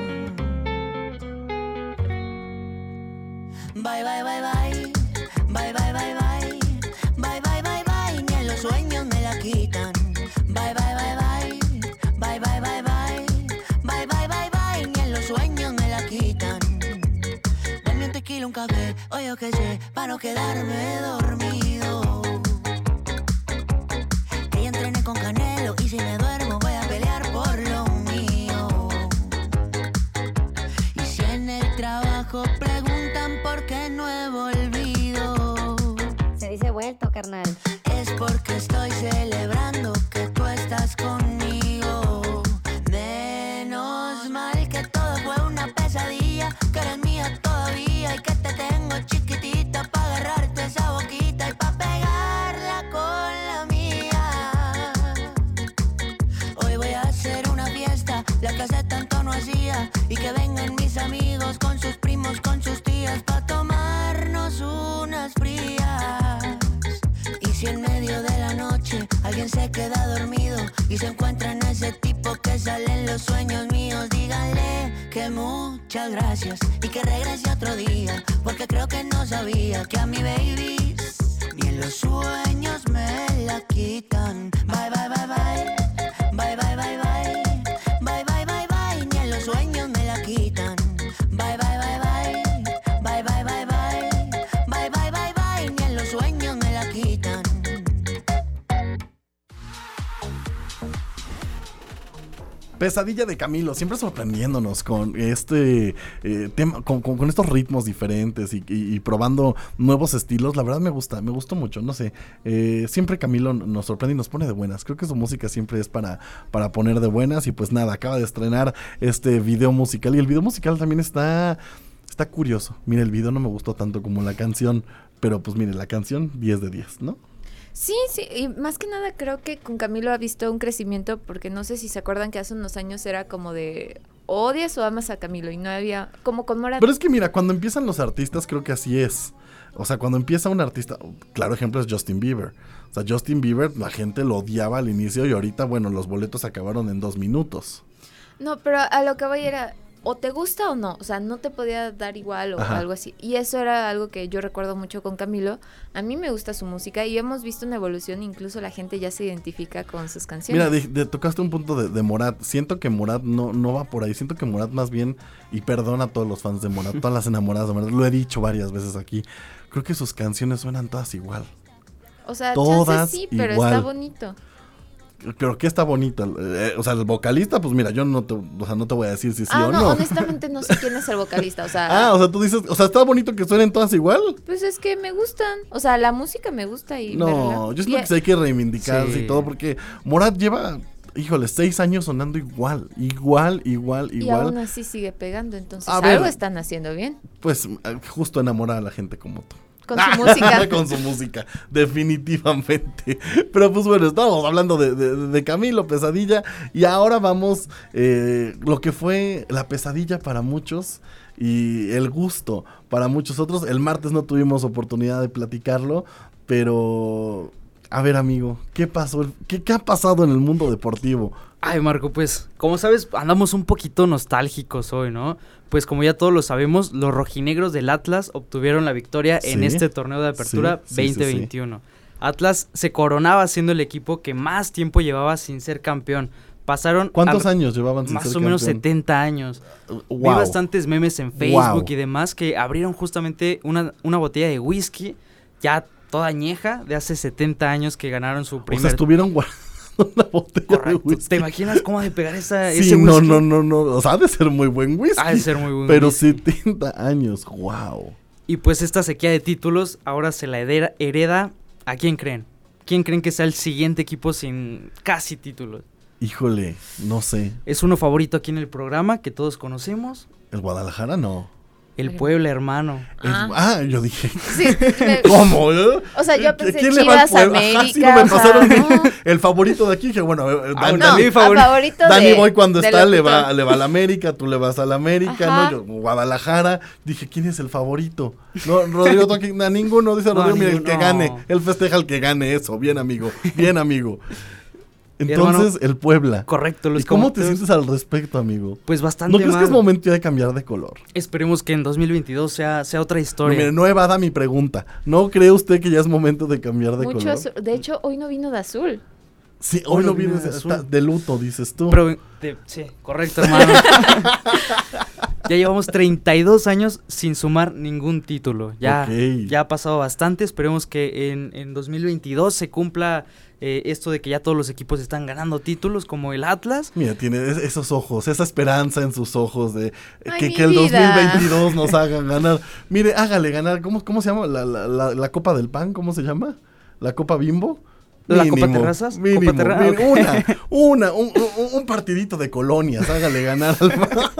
Bye, bye, bye, bye. Bye, bye, bye, bye. Bye, bye, bye, bye. Ni en los sueños me la quitan. Bye, bye, bye, bye. Bye, bye, bye, bye. Bye, bye, bye, bye. Ni en los sueños me la quitan. Dame un tequila, un café, o yo sé, para no quedarme dormido. Dice y que regrese otro día, porque creo que no sabía que a mi baby ni en los sueños me Pesadilla de Camilo, siempre sorprendiéndonos con este eh, tema, con, estos ritmos diferentes y probando nuevos estilos. La verdad me gusta, me gustó mucho, no sé. eh, siempre Camilo nos sorprende y nos pone de buenas. Creo que su música siempre es para, para poner de buenas. Y pues nada, acaba de estrenar este video musical. Y el video musical también está. Está curioso. Mire, el video no me gustó tanto como la canción. Pero pues mire, la canción 10 de 10, ¿no? Sí, sí, y más que nada creo que con Camilo ha visto un crecimiento porque no sé si se acuerdan que hace unos años era como de odias o amas a Camilo y no había como con Morat. Pero es que mira, cuando empiezan los artistas, creo que así es. O sea, cuando empieza un artista, claro ejemplo es Justin Bieber. O sea, Justin Bieber, la gente lo odiaba al inicio y ahorita, bueno, los boletos acabaron en dos minutos. No, pero a lo que voy era o te gusta o no, o sea, no te podía dar igual o Ajá. algo así. Y eso era algo que yo recuerdo mucho con Camilo. A mí me gusta su música y hemos visto una evolución, incluso la gente ya se identifica con sus canciones. Mira, de- de- tocaste un punto de, de Morat. Siento que Morat no, no va por ahí. Siento que Morat más bien, y perdona a todos los fans de Morat, todas las enamoradas de Morat, lo he dicho varias veces aquí. Creo que sus canciones suenan todas igual. o sea, todas sí, pero igual. está bonito. Creo que está bonito. eh, o sea, el vocalista, pues mira, yo no te, o sea, no te voy a decir si sí ah, o no, no. honestamente no sé quién es el vocalista, o sea, Ah, o sea, tú dices, o sea, está bonito que suenen todas igual. pues es que me gustan, o sea, la música me gusta y No, relaja. yo Y- siento que sí hay que reivindicarse Sí. y todo, porque Morat lleva, híjole, seis años sonando igual, igual, igual, y igual. aún así sigue pegando, entonces A ver. algo están haciendo bien Pues eh, justo enamorar a la gente como tú. Con su música. Con su música, definitivamente. Pero pues bueno, estábamos hablando de, de- de Camilo, pesadilla, y ahora vamos, eh, lo que fue la pesadilla para muchos y el gusto para muchos otros. El martes no tuvimos oportunidad de platicarlo, pero... A ver, amigo, ¿qué pasó? ¿Qué, qué ha pasado en el mundo deportivo? Ay, Marco, pues, como sabes, andamos un poquito nostálgicos hoy, ¿no? Pues como ya todos lo sabemos, los rojinegros del Atlas obtuvieron la victoria en este torneo de apertura Sí, sí, sí, sí. 2021. Atlas se coronaba siendo el equipo que más tiempo llevaba sin ser campeón. Pasaron ¿Cuántos al- años llevaban sin más ser o menos campeón? 70 años. Vi Wow. bastantes memes en Facebook Wow. y demás que abrieron justamente una, una botella de whisky ya toda añeja de hace 70 años que ganaron su O primer sea, estuvieron guardando una botella de Correcto. whisky. ¿Te imaginas cómo ha de pegar esa, Sí, ese no, whisky? no, no, no. O sea, ha de ser muy buen whisky. Ha de ser muy buen Pero whisky. 70 años, wow. Y pues esta sequía de títulos ahora se la hereda, hereda ¿a quién creen? ¿Quién creen que sea el siguiente equipo sin casi títulos? Híjole, no sé. Es uno favorito aquí en el programa que todos conocemos. ¿El Guadalajara no? El Puebla, hermano. Ah. ah, yo dije. Sí, me- ¿Cómo? eh? O sea, yo ¿Qui- pensé quién le va al Chivas? Ajá, sí, América, no me pasaron no. el favorito de aquí. Dije, bueno, eh, Ah, Dan- no, Dani, a favorito. Dani de- Boy cuando está le va, le va a la América, tú le vas a la América, Ajá. ¿no? Yo, Guadalajara. Dije, ¿quién es el favorito? No, Rodrigo, a ninguno, dice No, Rodrigo, mira, el que gane. Él festeja el que gane eso. Bien, amigo. Bien, amigo. Entonces, el Puebla. Correcto, los ¿Y cómo te sientes al respecto, amigo? Pues bastante ¿No crees que es momento ya de cambiar de color? Esperemos que en 2022 sea, sea otra No, historia. mire, no evada mi pregunta. ¿No cree usted que ya es momento de cambiar de Mucho color? azul. De hecho, hoy no vino de azul. Sí, hoy, no vino de está azul. de luto, dices tú. Pero, de- sí, correcto, hermano. ya llevamos 32 años sin sumar ningún título. Ya, Ok. ya ha pasado bastante. Esperemos que en, en 2022 se cumpla eh, esto de que ya todos los equipos están ganando títulos, como el Atlas. Mira, tiene es- esos ojos, esa esperanza en sus ojos de eh, Ay, que, el vida. 2022 nos hagan ganar. Mire, hágale ganar. ¿Cómo, cómo se llama? La, la, la, la Copa del Pan, ¿cómo se llama? ¿La Copa Bimbo? ¿La Copa Terrazas? ¿Copa Mínimo, Terra- mínimo, ok. Una, una, un, un- un partidito de colonias, hágale ganar al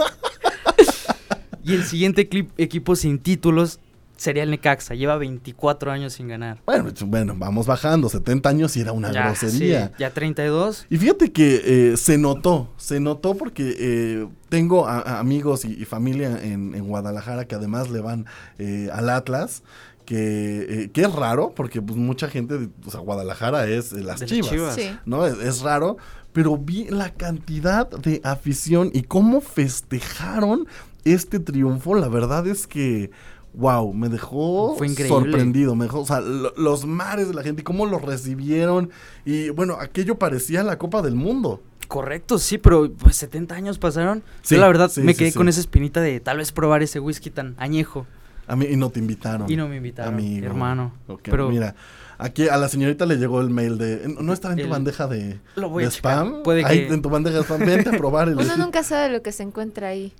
Y el siguiente clip- equipo sin títulos sería el Necaxa. Lleva 24 años sin ganar. Bueno, pues, bueno, vamos bajando. 70 años y era una Ya, grosería. sí, ya 32. Y fíjate que eh, se notó, se notó porque eh, tengo a- a amigos y, y familia en, en Guadalajara que además le van eh, al Atlas, que, eh, que es raro porque pues mucha gente, de- o sea, Guadalajara es eh, las De chivas, Chivas. Sí. ¿no? Es, es raro, pero vi la cantidad de afición y cómo festejaron este triunfo, la verdad es que... Wow, me dejó Fue increíble. sorprendido, me dejó, o sea, lo- los mares de la gente, cómo lo recibieron y bueno, aquello parecía la Copa del Mundo. Correcto, sí, pero pues 70 años pasaron. Sí, Yo la verdad sí, me quedé sí. con esa espinita de tal vez probar ese whisky tan añejo. A mí y no te invitaron. Y no me invitaron, amigo. hermano. Pero- mira, aquí a la señorita le llegó el mail de no está en tu El- bandeja de, Lo voy de a spam. Puede Ahí que- en tu bandeja de spam, vente a probar el Uno nunca sabe lo que se encuentra ahí.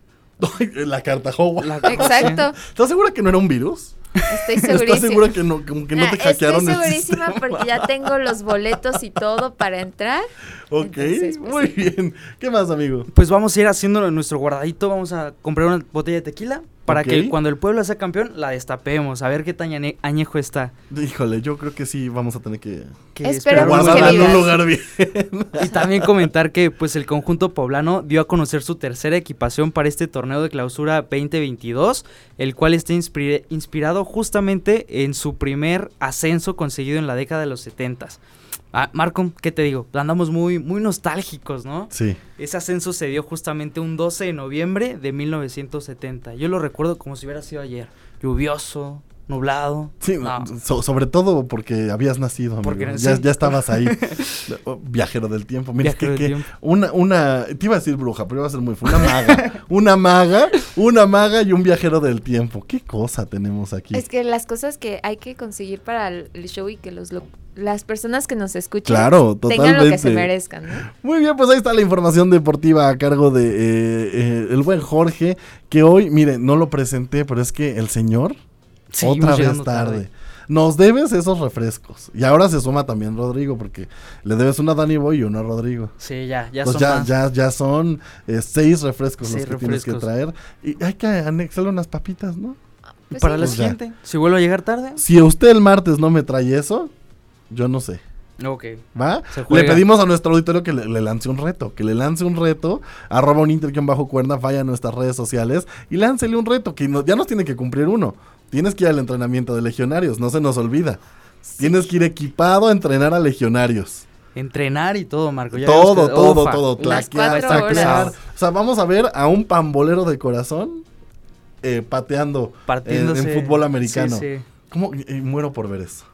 La carta Hogwarts. La- Exacto. ¿Estás segura que no era un virus? Estoy ¿Estás segurísima. segura que no, como que no Ah, te hackearon Estoy segurísima porque ya tengo los boletos y todo para entrar. Ok, Entonces, pues, muy sí. bien. ¿Qué más, amigo? Pues vamos a ir haciendo nuestro guardadito. Vamos a comprar una botella de tequila para que cuando el pueblo sea campeón la destapemos. A ver qué tan añe- añejo está. Híjole, yo creo que sí vamos a tener que Que Esperemos esperamos que guardarla en un lugar bien. Y también comentar que pues el conjunto poblano dio a conocer su tercera equipación para este torneo de clausura 2022, el cual está inspirado justamente en su primer ascenso conseguido en la década de los 70. Ah, Marco, ¿qué te digo? Andamos muy, muy nostálgicos, ¿no? Sí. Ese ascenso se dio justamente un 12 de noviembre de 1970. Yo lo recuerdo como si hubiera sido ayer. Lluvioso, nublado. Sí, No. so- sobre todo porque habías nacido, amigo. Porque- ya, sí. ya estabas ahí. Viajero del tiempo. Mira, que, que tiempo. una, una, te iba a decir bruja, pero iba a ser muy Una maga. una maga, una maga y un viajero del tiempo. ¿Qué cosa tenemos aquí? Es que las cosas que hay que conseguir para el el show y que los lo- las personas que nos escuchen Claro, tengan lo que se merezcan, ¿no? Muy bien, pues ahí está la información deportiva a cargo de eh, eh, el buen Jorge, que hoy, mire, no lo presenté, pero es que el señor Seguimos otra vez tarde. tarde. Nos debes esos refrescos. Y ahora se suma también Rodrigo, porque le debes una a Danny Boy y una a Rodrigo. Sí, ya, ya Pues son ya, más. ya, ya son eh, seis refrescos Seis los que tienes que traer. Y hay que anexarle unas papitas, ¿no? Y para la Pues ya. siguiente, si vuelvo a llegar tarde. Si usted el martes no me trae eso, yo no sé. Ok. ¿Va? Le pedimos a nuestro auditorio que le, le lance un reto, que le lance un reto, arroba un inter bajo cuerda, vaya a nuestras redes sociales y láncele un reto, que no- ya nos tiene que cumplir uno. Tienes que ir al entrenamiento de legionarios, no se nos olvida. Tienes que ir equipado a entrenar a legionarios. Entrenar y todo, Marco. ya todo, que- todo, todo. Tlaquear, horas. O sea, vamos a ver a un pambolero de corazón eh, pateando en, Partiéndose. en fútbol americano. Sí, sí. ¿Cómo? Muero por ver eso.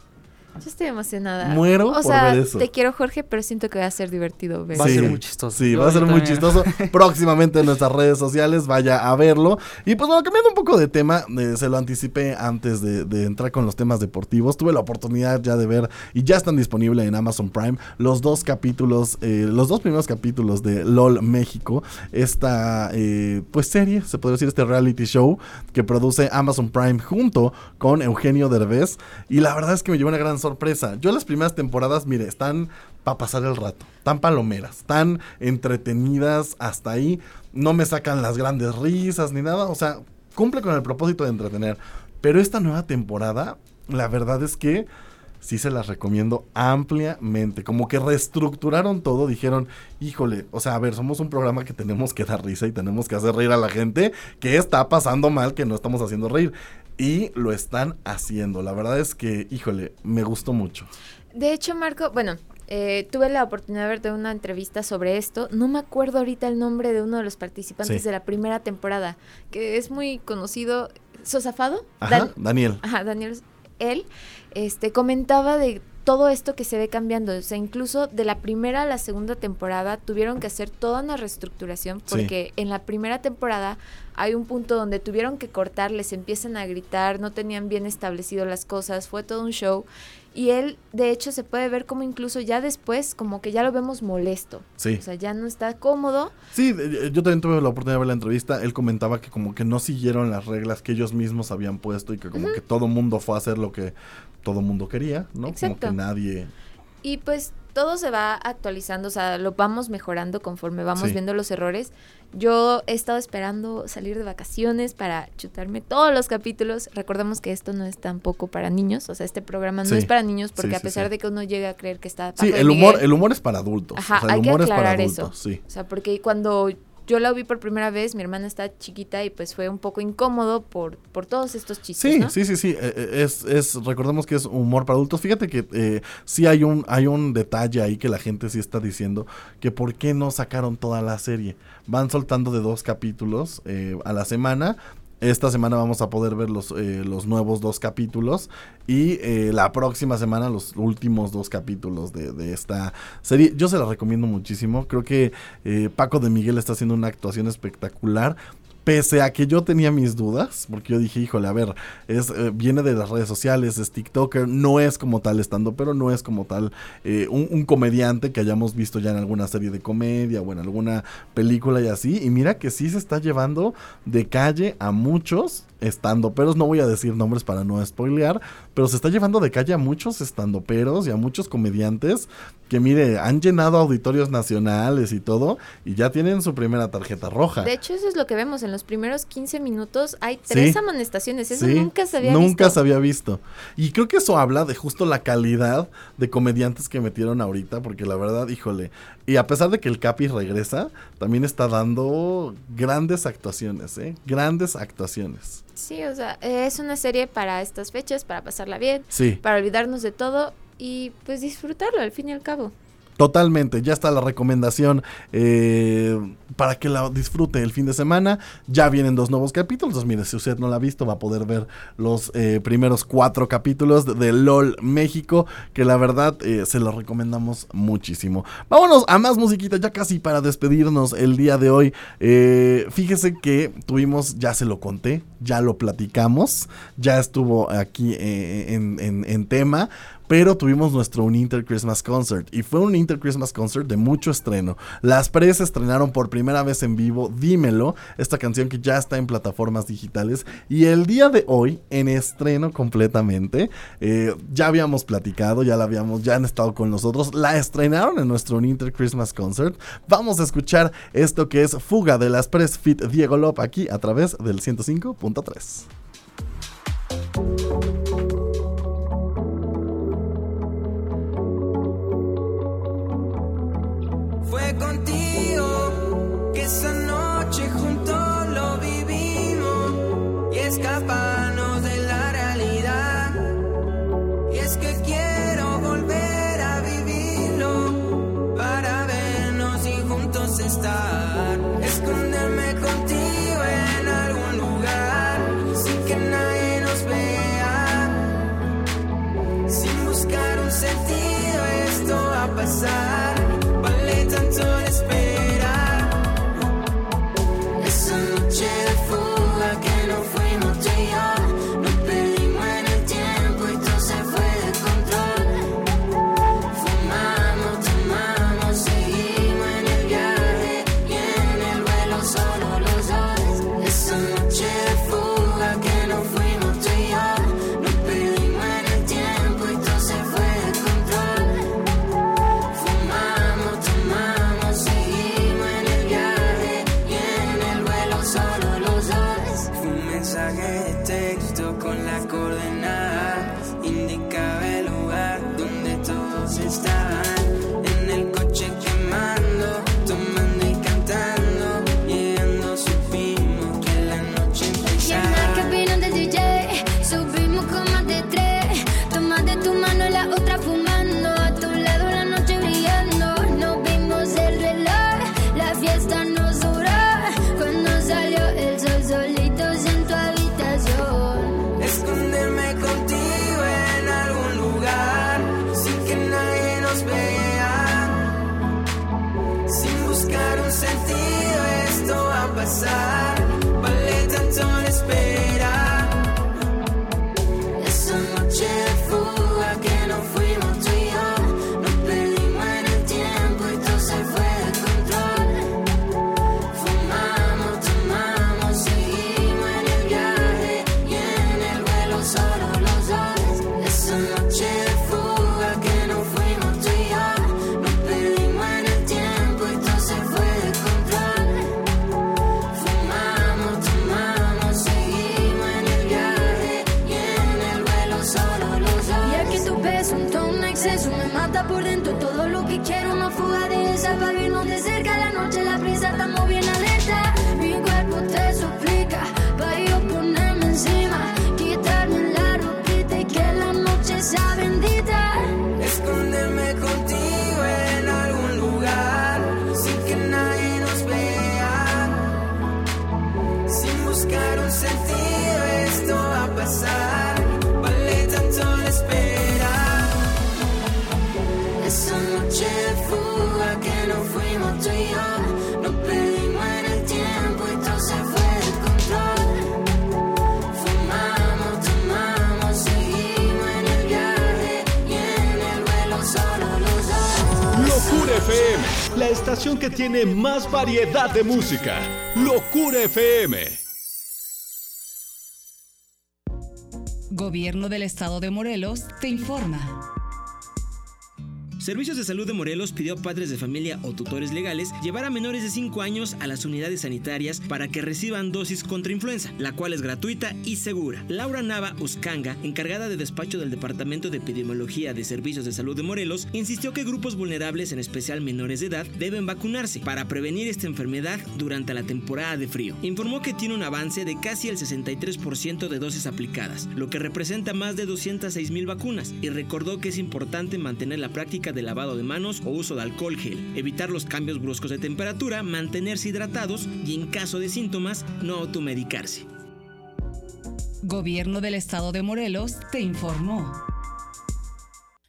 Yo estoy emocionada. Muero o por sea, ver eso. te quiero Jorge, pero siento que va a ser divertido ver. Va a ser muy chistoso. Sí, Yo- va a ser muy chistoso. Próximamente en nuestras redes sociales, vaya a verlo. Y pues bueno, cambiando un poco de tema, eh, se lo anticipé antes de, de entrar con los temas deportivos. Tuve la oportunidad ya de ver, y ya están disponibles en Amazon Prime, los dos capítulos, eh, los dos primeros capítulos de LOL México. Esta, eh, pues serie, se podría decir, este reality show que produce Amazon Prime junto con Eugenio Derbez. Y la verdad es que me llevó una gran sorpresa. Yo las primeras temporadas, mire, están para pasar el rato. Tan palomeras, tan entretenidas hasta ahí. No me sacan las grandes risas ni nada. O sea, cumple con el propósito de entretener. Pero esta nueva temporada, la verdad es que sí se las recomiendo ampliamente. Como que reestructuraron todo, dijeron, híjole, o sea, a ver, somos un programa que tenemos que dar risa y tenemos que hacer reír a la gente que está pasando mal, que no estamos haciendo reír. Y lo están haciendo. La verdad es que, híjole, me gustó mucho. De hecho, Marco, bueno, eh, tuve la oportunidad de ver de una entrevista sobre esto. No me acuerdo ahorita el nombre de uno de los participantes Sí. de la primera temporada, que es muy conocido, Sosafado. Ajá, Dan- Daniel. Ajá, Daniel, él este, comentaba de todo esto que se ve cambiando. O sea, incluso de la primera a la segunda temporada tuvieron que hacer toda una reestructuración Sí. porque en la primera temporada hay un punto donde tuvieron que cortar, les empiezan a gritar, no tenían bien establecido las cosas, fue todo un show. Y él, de hecho, se puede ver como incluso ya después, como que ya lo vemos molesto. Sí. O sea, ya no está cómodo. Sí, yo también tuve la oportunidad de ver la entrevista. Él comentaba que como que no siguieron las reglas que ellos mismos habían puesto y que como que todo mundo fue a hacer lo que todo mundo quería, ¿no? Exacto. Como que nadie... Y pues todo se va actualizando, o sea, lo vamos mejorando conforme vamos Sí. viendo los errores. Yo he estado esperando salir de vacaciones para chutarme todos los capítulos. Recordemos que esto no es tampoco para niños, o sea, este programa no Sí. es para niños porque Sí, a sí, pesar sí. de que uno llega a creer que está... Sí, Paco de el humor, Miguel, el humor es para adultos. Ajá, o sea, el hay que humor es para aclarar adultos, eso. sí. O sea, porque cuando yo la vi por primera vez, mi hermana está chiquita y pues fue un poco incómodo por, por todos estos chistes, Sí, ¿no? sí, sí, sí. eh, eh, Es, es, recordemos que es humor para adultos. Fíjate que eh, sí hay un, hay un detalle ahí que la gente sí está diciendo que por qué no sacaron toda la serie. Van soltando de dos capítulos eh, a la semana. Esta semana vamos a poder ver los, eh, los nuevos dos capítulos y eh, la próxima semana los últimos dos capítulos de, esta serie. Yo se la recomiendo muchísimo. Creo que eh, Paco de Miguel está haciendo una actuación espectacular. Pese a que yo tenía mis dudas, porque yo dije, híjole, a ver, es, eh, viene de las redes sociales, es TikToker, no es como tal estando, pero no es como tal eh, un, un comediante que hayamos visto ya en alguna serie de comedia o en alguna película y así. Y mira que sí se está llevando de calle a muchos estandoperos, no voy a decir nombres para no spoilear, pero se está llevando de calle a muchos estandoperos y a muchos comediantes que, mire, han llenado auditorios nacionales y todo, y ya tienen su primera tarjeta roja. De hecho, eso es lo que vemos. En los primeros 15 minutos hay tres Sí. amonestaciones. Eso Sí, nunca se había Nunca visto. se había visto. Y creo que eso habla de justo la calidad de comediantes que metieron ahorita, porque la verdad, híjole. Y a pesar de que el Capi regresa, también está dando grandes actuaciones, ¿eh? Grandes actuaciones. Sí, o sea, es una serie para estas fechas, para pasarla bien, sí. para olvidarnos de todo y pues disfrutarlo al fin y al cabo. Totalmente, ya está la recomendación eh, para que la disfrute el fin de semana. Ya vienen dos nuevos capítulos. Pues, mire, si usted no la ha visto, va a poder ver los eh, primeros cuatro capítulos de, LOL México, que la verdad eh, se los recomendamos muchísimo. Vámonos a más musiquita, ya casi para despedirnos el día de hoy. Eh, fíjese que tuvimos, ya se lo conté, ya lo platicamos, ya estuvo aquí en tema pero tuvimos nuestro un Inter Christmas Concert y fue un Inter Christmas Concert de mucho estreno. Las Pres estrenaron por primera vez en vivo Dímelo, esta canción que ya está en plataformas digitales y el día de hoy en estreno completamente. Eh, ya habíamos platicado, ya la habíamos, ya han estado con nosotros, la estrenaron en nuestro un Inter Christmas Concert. Vamos a escuchar esto que es Fuga de las Pres Fit Diego Lop aquí a través del 105.3. Esa noche junto lo vivimos y escapamos. estación que tiene más variedad de música. Locura FM. Gobierno del Estado de Morelos te informa. Servicios de Salud de Morelos pidió a padres de familia o tutores legales llevar a menores de 5 años a las unidades sanitarias para que reciban dosis contra influenza, la cual es gratuita y segura. Laura Nava Uscanga, encargada de despacho del Departamento de Epidemiología de Servicios de Salud de Morelos, insistió que grupos vulnerables, en especial menores de edad, deben vacunarse para prevenir esta enfermedad durante la temporada de frío. Informó que tiene un avance de casi el 63% de dosis aplicadas, lo que representa más de 206 mil vacunas, y recordó que es importante mantener la práctica de lavado de manos o uso de alcohol gel, evitar los cambios bruscos de temperatura, mantenerse hidratados y en caso de síntomas no automedicarse. Gobierno del Estado de Morelos te informó.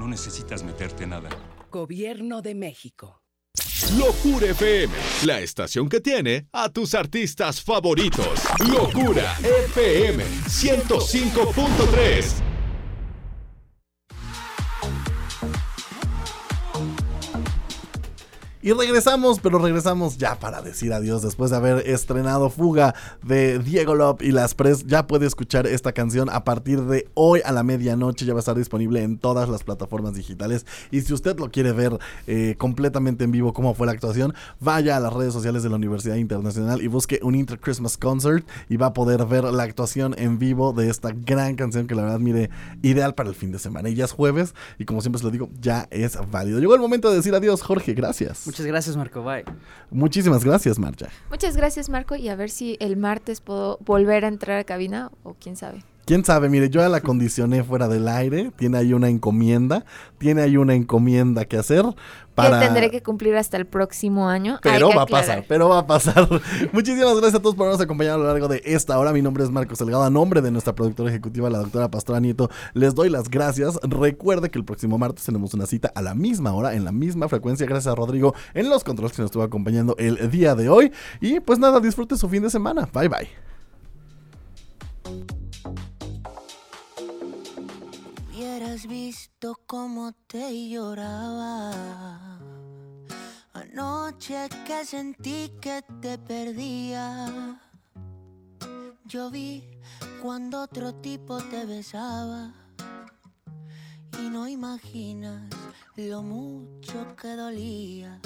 no necesitas meterte nada. Gobierno de México. Locura FM, la estación que tiene a tus artistas favoritos. Locura FM 105.3. Y regresamos, pero regresamos ya para decir adiós después de haber estrenado Fuga de Diego Lop y Las Pres. Ya puede escuchar esta canción a partir de hoy a la medianoche. Ya va a estar disponible en todas las plataformas digitales. Y si usted lo quiere ver eh, completamente en vivo, cómo fue la actuación, vaya a las redes sociales de la Universidad Internacional y busque un Inter Christmas Concert y va a poder ver la actuación en vivo de esta gran canción que la verdad, mire, ideal para el fin de semana. Y ya es jueves y como siempre se lo digo, ya es válido. Llegó el momento de decir adiós, Jorge. Gracias. Muchas gracias, Marco. Bye. Muchísimas gracias, Marcha. Muchas gracias, Marco. Y a ver si el martes puedo volver a entrar a cabina o quién sabe. Quién sabe, mire, yo ya la condicioné fuera del aire. Tiene ahí una encomienda. Tiene ahí una encomienda que hacer. Para... Que tendré que cumplir hasta el próximo año. Pero va a pasar, pero va a pasar. Muchísimas gracias a todos por habernos acompañado a lo largo de esta hora. Mi nombre es Marcos Delgado. A nombre de nuestra productora ejecutiva, la doctora Pastora Nieto, les doy las gracias. Recuerde que el próximo martes tenemos una cita a la misma hora, en la misma frecuencia. Gracias a Rodrigo en los controles que nos estuvo acompañando el día de hoy. Y pues nada, disfrute su fin de semana. Bye bye. Hubieras visto cómo te lloraba. Anoche que sentí que te perdía. Yo vi cuando otro tipo te besaba. Y no imaginas lo mucho que dolía.